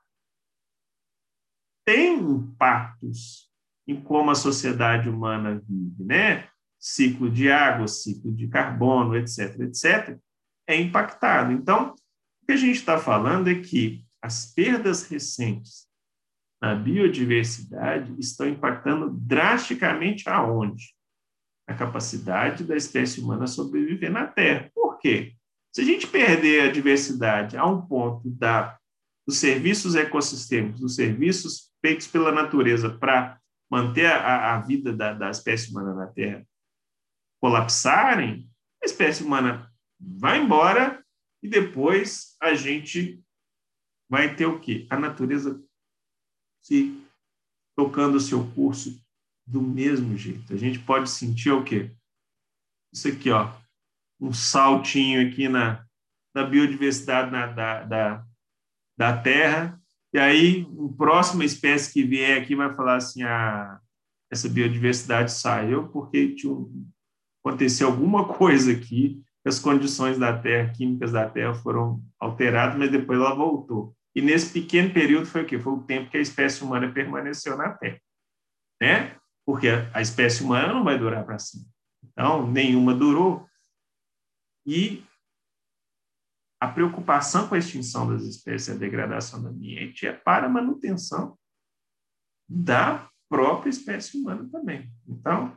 tem impactos em como a sociedade humana vive, né? ciclo de água, ciclo de carbono, etc., etc., é impactado. Então, o que a gente está falando é que as perdas recentes na biodiversidade estão impactando drasticamente aonde? A capacidade da espécie humana sobreviver na Terra. Por quê? Se a gente perder a diversidade a um ponto da, dos serviços ecossistêmicos, dos serviços feitos pela natureza para manter a, a vida da, da espécie humana na Terra, colapsarem, a espécie humana vai embora e depois a gente vai ter o quê? A natureza se tocando o seu curso do mesmo jeito. A gente pode sentir o quê? Isso aqui, ó, um saltinho aqui na, na biodiversidade na, da, da, da Terra, e aí a próxima espécie que vier aqui vai falar assim, ah, essa biodiversidade saiu porque aconteceu alguma coisa aqui, as condições da Terra, químicas da Terra foram alteradas, mas depois ela voltou. E nesse pequeno período foi o quê? Foi o tempo que a espécie humana permaneceu na Terra, né? Porque a espécie humana não vai durar para sempre. Então, nenhuma durou. E a preocupação com a extinção das espécies a degradação do ambiente é para a manutenção da própria espécie humana também. Então,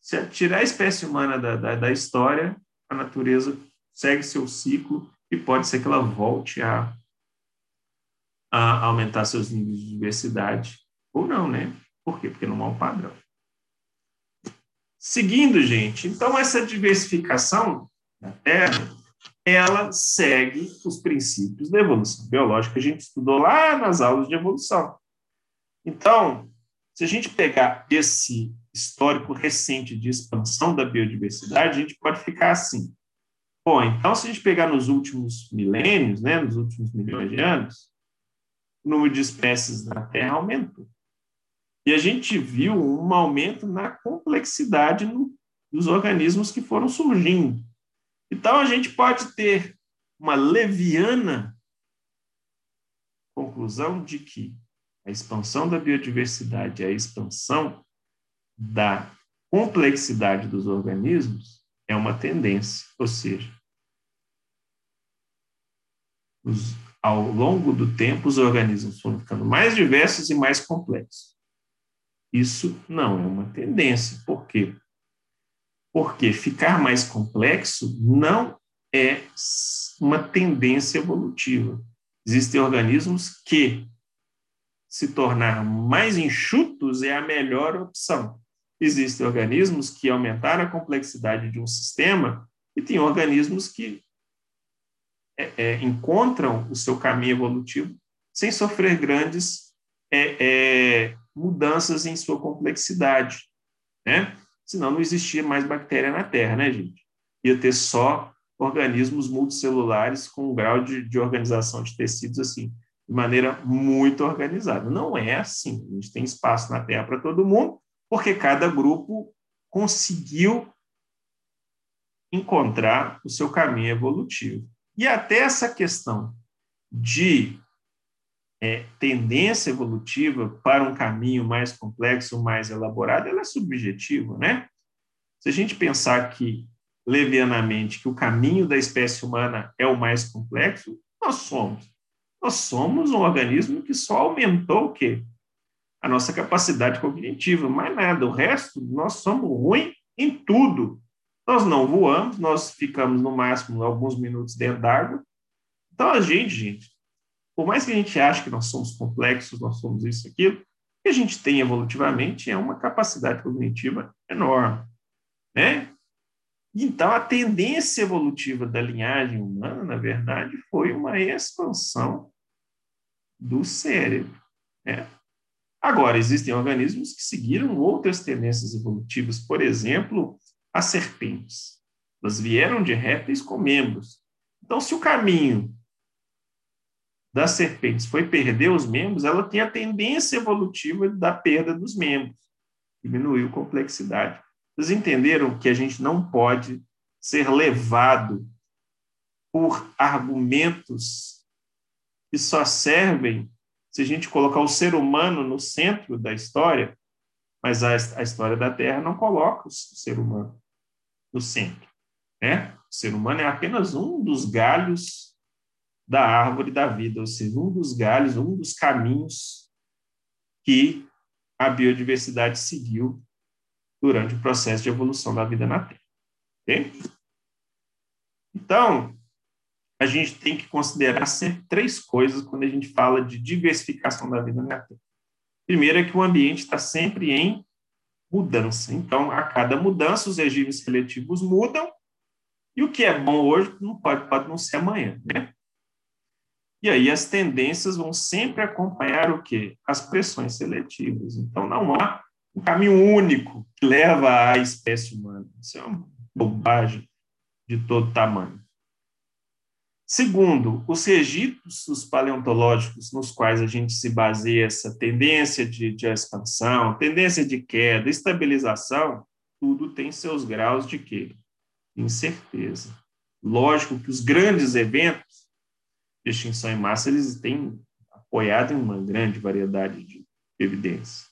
se tirar a espécie humana da, da, da história, a natureza segue seu ciclo e pode ser que ela volte a, a aumentar seus níveis de diversidade, ou não, né? Por quê? Porque não há um padrão. Seguindo, gente, então essa diversificação da Terra, ela segue os princípios da evolução biológica que a gente estudou lá nas aulas de evolução. Então, se a gente pegar esse histórico recente de expansão da biodiversidade, a gente pode ficar assim. Bom, então, se a gente pegar nos últimos milênios, né, nos últimos milhões de anos, o número de espécies na Terra aumentou. E a gente viu um aumento na complexidade no, dos organismos que foram surgindo. Então, a gente pode ter uma leviana conclusão de que a expansão da biodiversidade, a expansão da complexidade dos organismos é uma tendência, ou seja, os, ao longo do tempo os organismos foram ficando mais diversos e mais complexos. Isso não é uma tendência. Por quê? Porque ficar mais complexo não é uma tendência evolutiva. Existem organismos que se tornar mais enxutos é a melhor opção. Existem organismos que aumentaram a complexidade de um sistema e tem organismos que é, é, encontram o seu caminho evolutivo sem sofrer grandes é, é mudanças em sua complexidade, né? Senão não existia mais bactéria na Terra, né, gente? Ia ter só organismos multicelulares com um grau de, de organização de tecidos assim, de maneira muito organizada. Não é assim. A gente tem espaço na Terra para todo mundo, porque cada grupo conseguiu encontrar o seu caminho evolutivo. E até essa questão de é, tendência evolutiva para um caminho mais complexo, mais elaborado, ela é subjetiva, né? Se a gente pensar que levianamente que o caminho da espécie humana é o mais complexo, nós somos. Nós somos um organismo que só aumentou o quê? A nossa capacidade cognitiva, mais nada. O resto, nós somos ruins em tudo. Nós não voamos, nós ficamos no máximo alguns minutos dentro d'água. Então, a gente, gente, por mais que a gente ache que nós somos complexos, nós somos isso, aquilo, o que a gente tem evolutivamente é uma capacidade cognitiva enorme. Né? Então, a tendência evolutiva da linhagem humana, na verdade, foi uma expansão do cérebro. Né? Agora, existem organismos que seguiram outras tendências evolutivas, por exemplo, as serpentes. Elas vieram de répteis com membros. Então, se o caminho das serpentes foi perder os membros, ela tem a tendência evolutiva da perda dos membros. Diminuiu complexidade. Vocês entenderam que a gente não pode ser levado por argumentos que só servem se a gente colocar o ser humano no centro da história, mas a, a história da Terra não coloca o ser humano no centro. Né? O ser humano é apenas um dos galhos da árvore da vida, ou seja, um dos galhos, um dos caminhos que a biodiversidade seguiu durante o processo de evolução da vida na Terra. Okay? Então, a gente tem que considerar sempre três coisas quando a gente fala de diversificação da vida na Terra. Primeiro é que o ambiente está sempre em mudança. Então, a cada mudança, os regimes seletivos mudam, e o que é bom hoje não pode, pode não ser amanhã, né? E aí as tendências vão sempre acompanhar o quê? As pressões seletivas. Então, não há um caminho único que leva à espécie humana. Isso é uma bobagem de todo tamanho. Segundo, os registros paleontológicos nos quais a gente se baseia essa tendência de, de expansão, tendência de queda, estabilização, tudo tem seus graus de quê? Incerteza. Lógico que os grandes eventos de extinção em massa, eles têm apoiado em uma grande variedade de evidências.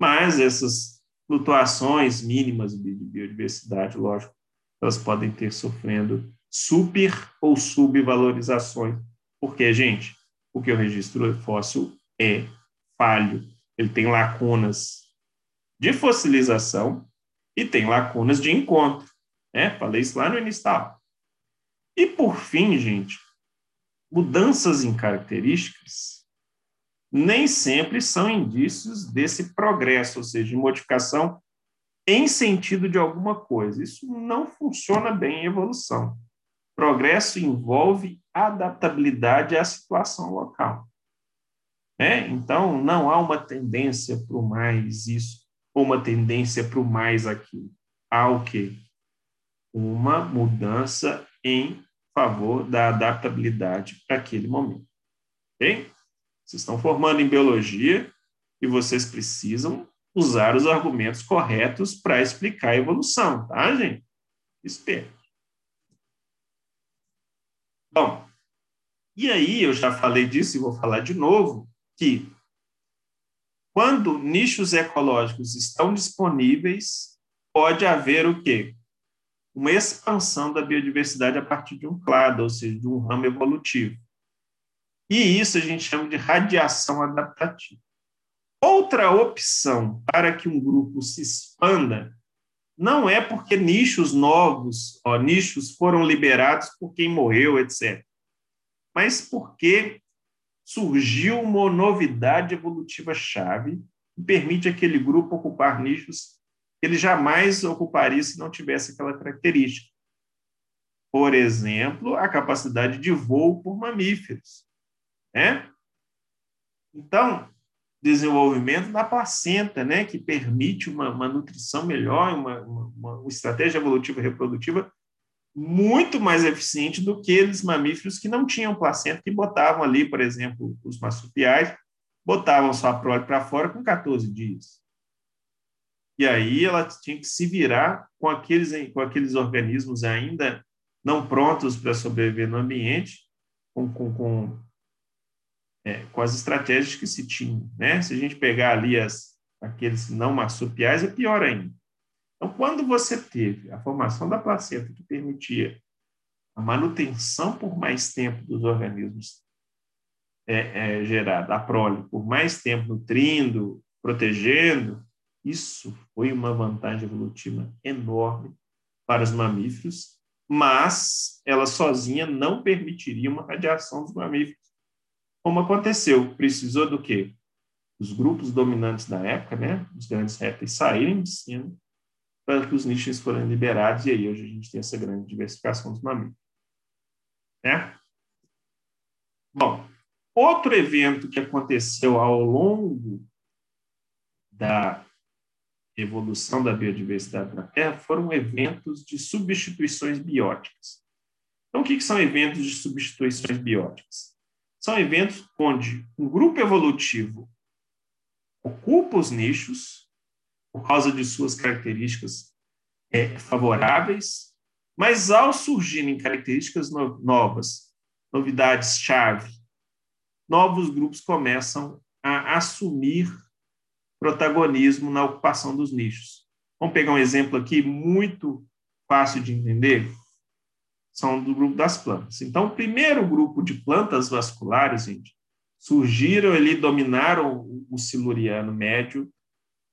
Mas essas flutuações mínimas de biodiversidade, lógico, elas podem ter sofrendo super ou subvalorizações. Porque, gente, porque o registro fóssil é falho. Ele tem lacunas de fossilização e tem lacunas de encontro. Né? Falei isso lá no início E, por fim, gente, mudanças em características nem sempre são indícios desse progresso, ou seja, de modificação em sentido de alguma coisa. Isso não funciona bem em evolução. Progresso envolve adaptabilidade à situação local. É? Então, não há uma tendência para o mais isso, ou uma tendência para o mais aquilo. Há o quê? Uma mudança em favor da adaptabilidade para aquele momento. Ok? Vocês estão formando em biologia e vocês precisam usar os argumentos corretos para explicar a evolução, tá, gente? Espero. Bom, e aí eu já falei disso e vou falar de novo, que quando nichos ecológicos estão disponíveis, pode haver o quê? Uma expansão da biodiversidade a partir de um clado, ou seja, de um ramo evolutivo. E isso a gente chama de radiação adaptativa. Outra opção para que um grupo se expanda não é porque nichos novos, ó, nichos foram liberados por quem morreu, etc. Mas porque surgiu uma novidade evolutiva chave que permite aquele grupo ocupar nichos ele jamais ocuparia se não tivesse aquela característica. Por exemplo, a capacidade de voo por mamíferos. Né? Então, desenvolvimento da placenta, né, que permite uma, uma nutrição melhor, uma, uma, uma, estratégia evolutiva reprodutiva muito mais eficiente do que aqueles mamíferos que não tinham placenta, que botavam ali, por exemplo, os marsupiais, botavam sua prole para fora com 14 dias. E aí ela tinha que se virar com aqueles, com aqueles organismos ainda não prontos para sobreviver no ambiente, com, com, com é, com as estratégias que se tinham. Né? Se a gente pegar ali as, aqueles não marsupiais, é pior ainda. Então, quando você teve a formação da placenta que permitia a manutenção por mais tempo dos organismos é, é, gerados, a prole, por mais tempo nutrindo, protegendo, isso foi uma vantagem evolutiva enorme para os mamíferos, mas ela sozinha não permitiria uma radiação dos mamíferos como aconteceu? Precisou do quê? Os grupos dominantes da época, né, os grandes répteis, saírem de cima para que os nichos foram liberados, e aí hoje a gente tem essa grande diversificação dos mamíferos. Né? Bom, outro evento que aconteceu ao longo da evolução da biodiversidade na Terra foram eventos de substituições bióticas. Então, o que, que são eventos de substituições bióticas? São eventos onde um grupo evolutivo ocupa os nichos por causa de suas características é, favoráveis, mas ao surgirem características no novas, novidades-chave, novos grupos começam a assumir protagonismo na ocupação dos nichos. Vamos pegar um exemplo aqui muito fácil de entender são do grupo das plantas. Então, o primeiro grupo de plantas vasculares, gente, surgiram ali, dominaram o siluriano médio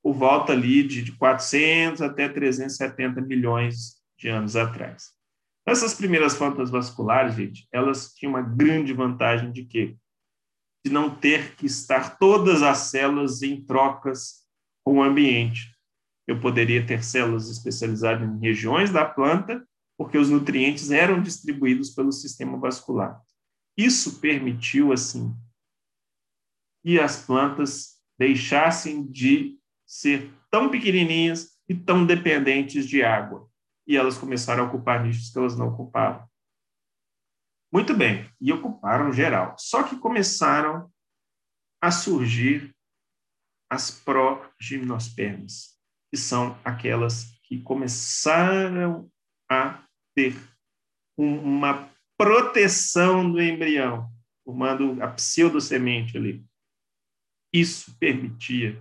por volta ali de 400 até 370 milhões de anos atrás. Essas primeiras plantas vasculares, gente, elas tinham uma grande vantagem de quê? De não ter que estar todas as células em trocas com o ambiente. Eu poderia ter células especializadas em regiões da planta porque os nutrientes eram distribuídos pelo sistema vascular. Isso permitiu, assim, que as plantas deixassem de ser tão pequenininhas e tão dependentes de água. E elas começaram a ocupar nichos que elas não ocupavam. Muito bem, e ocuparam geral. Só que começaram a surgir as progimnospermas, que são aquelas que começaram a ter uma proteção do embrião, formando a pseudosemente ali. Isso permitia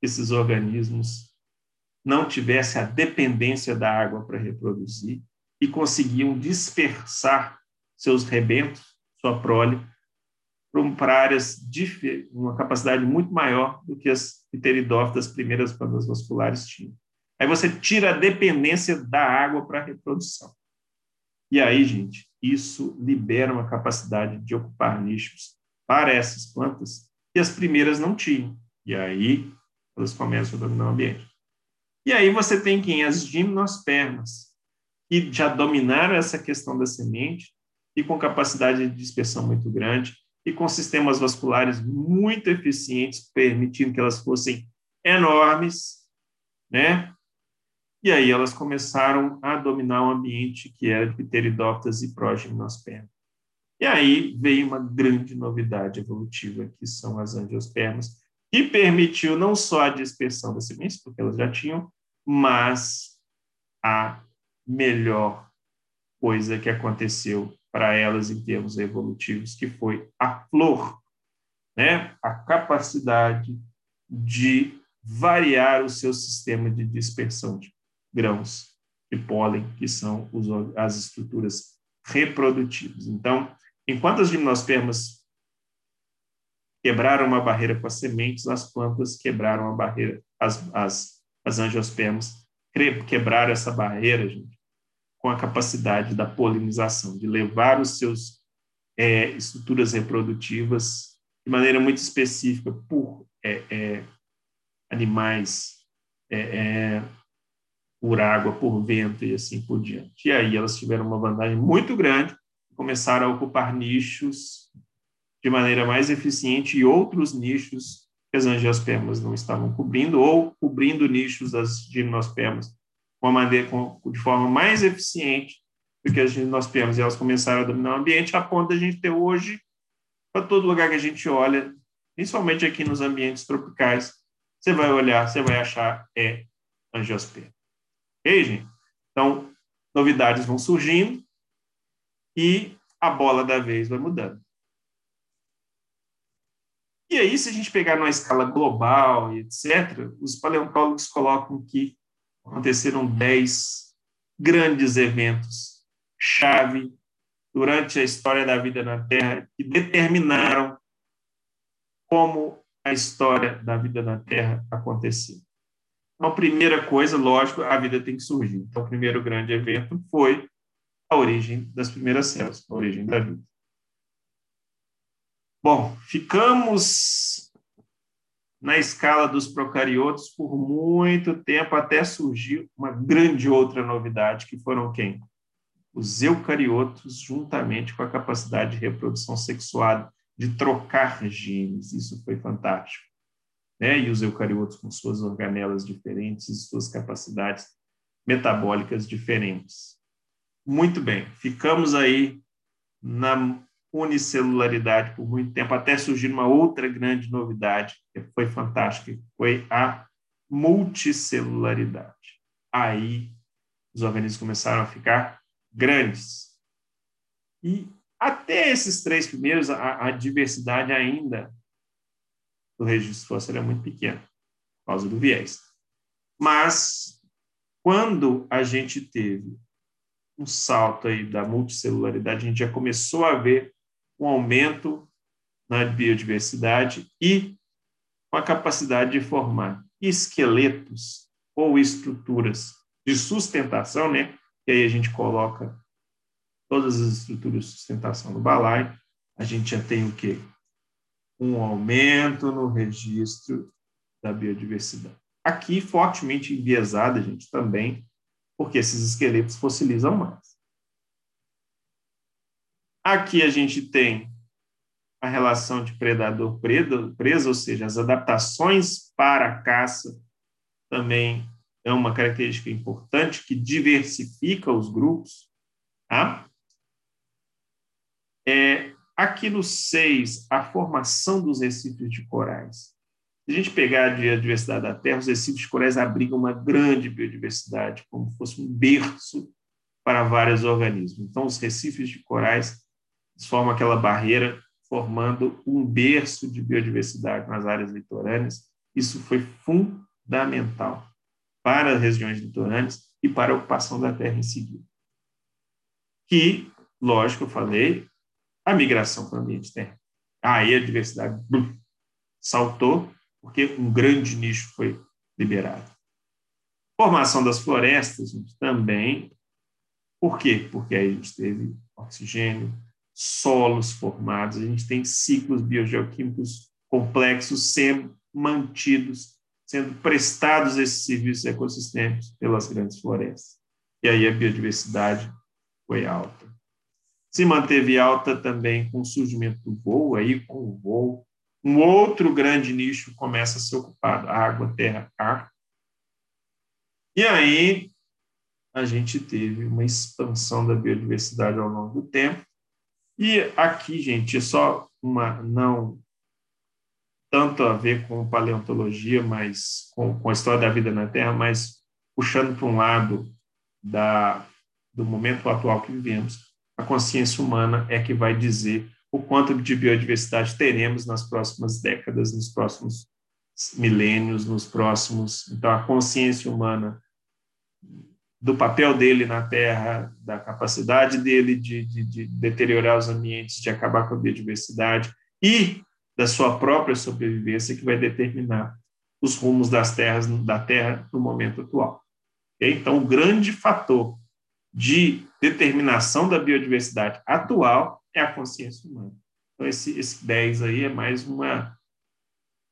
que esses organismos não tivessem a dependência da água para reproduzir e conseguiam dispersar seus rebentos, sua prole, para áreas de uma capacidade muito maior do que as pteridófitas primeiras plantas vasculares tinham. Aí você tira a dependência da água para a reprodução. E aí, gente, isso libera uma capacidade de ocupar nichos para essas plantas que as primeiras não tinham. E aí elas começam a dominar o ambiente. E aí você tem quem? As gimnospermas, que já dominaram essa questão da semente e com capacidade de dispersão muito grande e com sistemas vasculares muito eficientes, permitindo que elas fossem enormes, né? E aí elas começaram a dominar o ambiente que era de pteridófitas e progimnospermas. E aí veio uma grande novidade evolutiva, que são as angiospermas, que permitiu não só a dispersão das sementes, porque elas já tinham, mas a melhor coisa que aconteceu para elas em termos evolutivos, que foi a flor, né? a capacidade de variar o seu sistema de dispersão de grãos de pólen, que são os, as estruturas reprodutivas. Então, enquanto as gimnospermas quebraram uma barreira com as sementes, as plantas quebraram a barreira, as, as, as angiospermas quebraram essa barreira, gente, com a capacidade da polinização, de levar os seus é, estruturas reprodutivas de maneira muito específica por é, é, animais, é, é, por água, por vento e assim por diante. E aí elas tiveram uma vantagem muito grande, começaram a ocupar nichos de maneira mais eficiente e outros nichos que as angiospermas não estavam cobrindo, ou cobrindo nichos das gimnospermas maneira, de forma mais eficiente do que as gimnospermas. E elas começaram a dominar o ambiente, a ponto de a gente ter hoje, para todo lugar que a gente olha, principalmente aqui nos ambientes tropicais, você vai olhar, você vai achar é angiosperma. Ok, gente? Então, novidades vão surgindo e a bola da vez vai mudando. E aí, se a gente pegar numa escala global e etc., os paleontólogos colocam que aconteceram dez grandes eventos chave durante a história da vida na Terra que determinaram como a história da vida na Terra aconteceu. Então, a primeira coisa, lógico, a vida tem que surgir. Então, o primeiro grande evento foi a origem das primeiras células, a origem da vida. Bom, ficamos na escala dos procariotos por muito tempo, até surgir uma grande outra novidade, que foram quem? Os eucariotos, juntamente com a capacidade de reprodução sexuada, de trocar genes. Isso foi fantástico. Né? E os eucariotos com suas organelas diferentes e suas capacidades metabólicas diferentes. Muito bem, ficamos aí na unicelularidade por muito tempo, até surgir uma outra grande novidade, que foi fantástica, que foi a multicelularidade. Aí os organismos começaram a ficar grandes. E até esses três primeiros, a, a diversidade ainda do registro fóssil é muito pequena, por causa do viés. Mas, quando a gente teve um salto aí da multicelularidade, a gente já começou a ver um aumento na biodiversidade e com a capacidade de formar esqueletos ou estruturas de sustentação, né? E aí a gente coloca todas as estruturas de sustentação no balaio, a gente já tem o quê? Um aumento no registro da biodiversidade. Aqui, fortemente enviesada, gente, também, porque esses esqueletos fossilizam mais. Aqui a gente tem a relação de predador-presa, ou seja, as adaptações para a caça também é uma característica importante que diversifica os grupos. Tá? É, aqui no 6, a formação dos recifes de corais. Se a gente pegar a biodiversidade da Terra, os recifes de corais abrigam uma grande biodiversidade, como se fosse um berço para vários organismos. Então, os recifes de corais formam aquela barreira, formando um berço de biodiversidade nas áreas litorâneas. Isso foi fundamental para as regiões litorâneas e para a ocupação da terra em seguida. Que, lógico, eu falei, a migração para o ambiente terra. Aí a diversidade blum, saltou, porque um grande nicho foi liberado. Formação das florestas também. Por quê? Porque aí a gente teve oxigênio, solos formados, a gente tem ciclos biogeoquímicos complexos sendo mantidos, sendo prestados esses serviços ecossistêmicos pelas grandes florestas. E aí a biodiversidade foi alta. Se manteve alta também com o surgimento do voo, aí com o voo, um outro grande nicho começa a ser ocupado, água, terra, ar. E aí a gente teve uma expansão da biodiversidade ao longo do tempo, e aqui, gente, só uma não tanto a ver com paleontologia, mas com, com a história da vida na Terra, mas puxando para um lado da, do momento atual que vivemos, a consciência humana é que vai dizer o quanto de biodiversidade teremos nas próximas décadas, nos próximos milênios, nos próximos. Então, a consciência humana do papel dele na Terra, da capacidade dele de, de, de, deteriorar os ambientes, de acabar com a biodiversidade e da sua própria sobrevivência que vai determinar os rumos das terras da Terra no momento atual. Então, o grande fator de determinação da biodiversidade atual é a consciência humana. Então, esse, esse 10 aí é mais uma,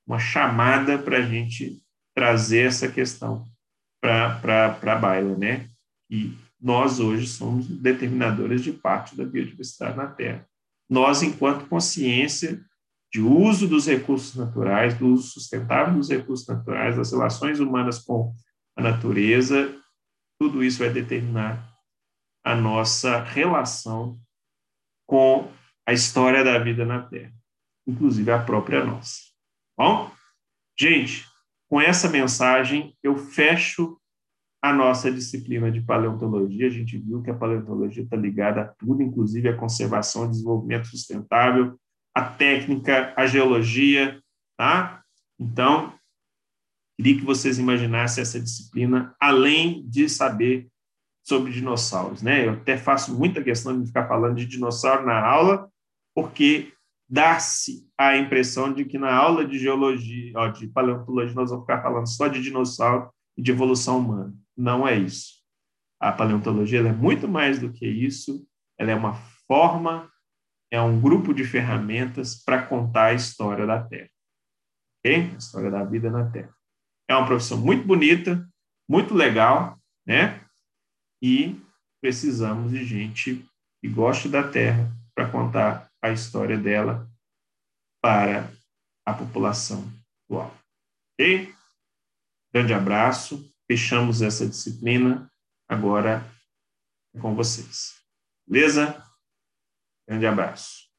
uma chamada para a gente trazer essa questão para baila, né? E nós hoje somos determinadores de parte da biodiversidade na Terra. Nós, enquanto consciência de uso dos recursos naturais, do uso sustentável dos recursos naturais, das relações humanas com a natureza, tudo isso vai determinar a nossa relação com a história da vida na Terra, inclusive a própria nossa. Bom, gente, com essa mensagem eu fecho a nossa disciplina de paleontologia. A gente viu que a paleontologia está ligada a tudo, inclusive a conservação desenvolvimento sustentável, a técnica, a geologia, tá? Então, queria que vocês imaginassem essa disciplina além de saber sobre dinossauros, né? Eu até faço muita questão de ficar falando de dinossauro na aula, porque dá-se a impressão de que na aula de geologia, ó, de paleontologia, nós vamos ficar falando só de dinossauro e de evolução humana. Não é isso. A paleontologia é muito mais do que isso. Ela é uma forma, é um grupo de ferramentas para contar a história da Terra. A história da vida na Terra. É uma profissão muito bonita, muito legal, né? E precisamos de gente que goste da Terra contar a história dela para a população atual. Ok? Grande abraço. Fechamos essa disciplina. Agora é com vocês. Beleza? Grande abraço.